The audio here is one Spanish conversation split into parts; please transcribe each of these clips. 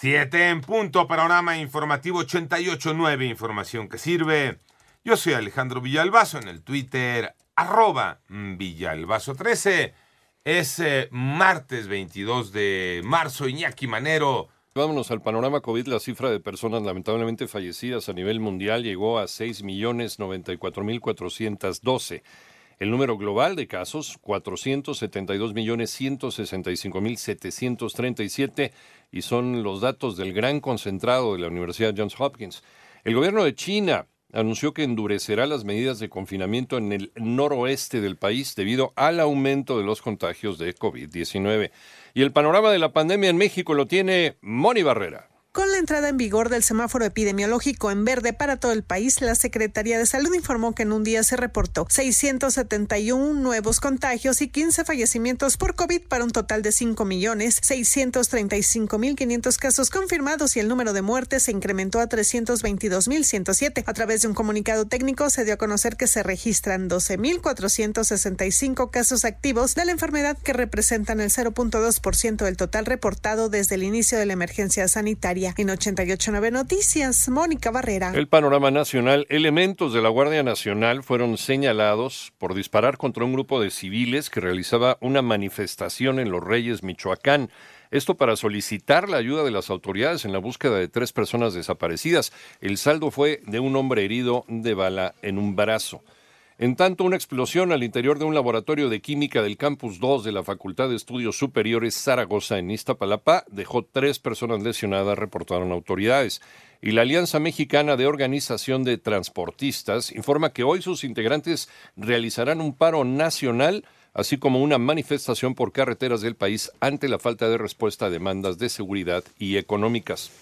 Siete en punto, panorama informativo 88.9, información que sirve. Yo soy Alejandro Villalbazo en el Twitter, arroba Villalbazo13. Es eh, martes 22 de marzo, Iñaki Manero. Vámonos al panorama COVID. La cifra de personas lamentablemente fallecidas a nivel mundial llegó a 6.094.412. El número global de casos, 472.165.737 y son los datos del gran concentrado de la Universidad Johns Hopkins. El gobierno de China anunció que endurecerá las medidas de confinamiento en el noroeste del país debido al aumento de los contagios de COVID-19. Y el panorama de la pandemia en México lo tiene Moni Barrera. Entrada en vigor del semáforo epidemiológico en verde para todo el país, la Secretaría de Salud informó que en un día se reportó 671 nuevos contagios y 15 fallecimientos por COVID para un total de 5.635.500 casos confirmados y el número de muertes se incrementó a 322.107. A través de un comunicado técnico se dio a conocer que se registran 12.465 casos activos de la enfermedad que representan el 0.2% del total reportado desde el inicio de la emergencia sanitaria. 889 Noticias, Mónica Barrera. El panorama nacional. Elementos de la Guardia Nacional fueron señalados por disparar contra un grupo de civiles que realizaba una manifestación en Los Reyes, Michoacán. Esto para solicitar la ayuda de las autoridades en la búsqueda de tres personas desaparecidas. El saldo fue de un hombre herido de bala en un brazo. En tanto, una explosión al interior de un laboratorio de química del Campus 2 de la Facultad de Estudios Superiores Zaragoza en Iztapalapa dejó tres personas lesionadas, reportaron autoridades. Y la Alianza Mexicana de Organización de Transportistas informa que hoy sus integrantes realizarán un paro nacional así como una manifestación por carreteras del país ante la falta de respuesta a demandas de seguridad y económicas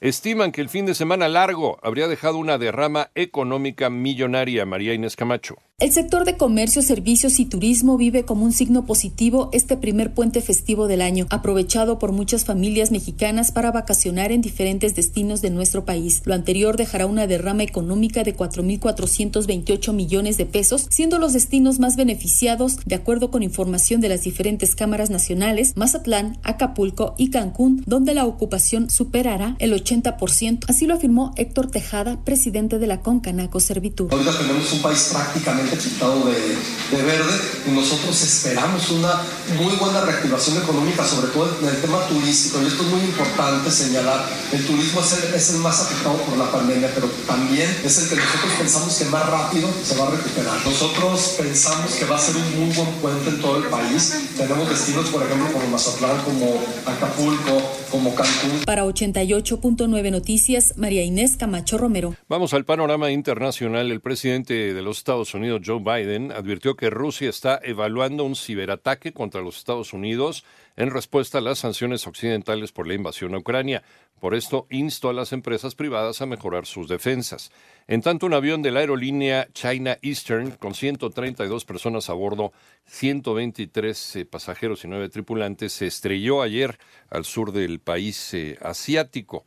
estiman que el fin de semana largo habría dejado una derrama económica millonaria, María Inés Camacho. El sector de comercio, servicios y turismo vive como un signo positivo este primer puente festivo del año, aprovechado por muchas familias mexicanas para vacacionar en diferentes destinos de nuestro país. Lo anterior dejará una derrama económica de 4.428 millones de pesos, siendo los destinos más beneficiados, de acuerdo con información de las diferentes cámaras nacionales, Mazatlán, Acapulco y Cancún, donde la ocupación superará el 80%. Así lo afirmó Héctor Tejada, presidente de la Concanaco Servitud. Ahorita tenemos un país prácticamente pintado de, de, verde y nosotros esperamos una muy buena reactivación económica, sobre todo en el tema turístico. Y esto es muy importante señalar, el turismo es el, es el más afectado por la pandemia, pero también es el que nosotros pensamos que más rápido se va a recuperar. Nosotros pensamos que va a ser un muy buen puente en todo el país. Tenemos destinos, por ejemplo, como Mazatlán, como Acapulco, como Cancún. Para 88.9 Noticias, María Inés Camacho Romero. Vamos al panorama internacional. El presidente de los Estados Unidos, Joe Biden advirtió que Rusia está evaluando un ciberataque contra los Estados Unidos en respuesta a las sanciones occidentales por la invasión a Ucrania. Por esto, instó a las empresas privadas a mejorar sus defensas. En tanto, un avión de la aerolínea China Eastern, con 132 personas a bordo, 123 eh, pasajeros y 9 tripulantes, se estrelló ayer al sur del país eh, asiático.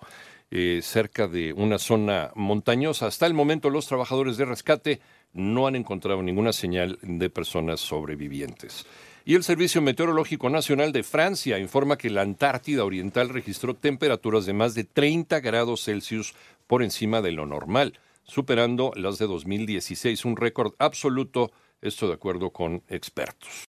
Eh, cerca de una zona montañosa. Hasta el momento los trabajadores de rescate no han encontrado ninguna señal de personas sobrevivientes. Y el Servicio Meteorológico Nacional de Francia informa que la Antártida Oriental registró temperaturas de más de 30 grados Celsius por encima de lo normal, superando las de 2016, un récord absoluto, esto de acuerdo con expertos.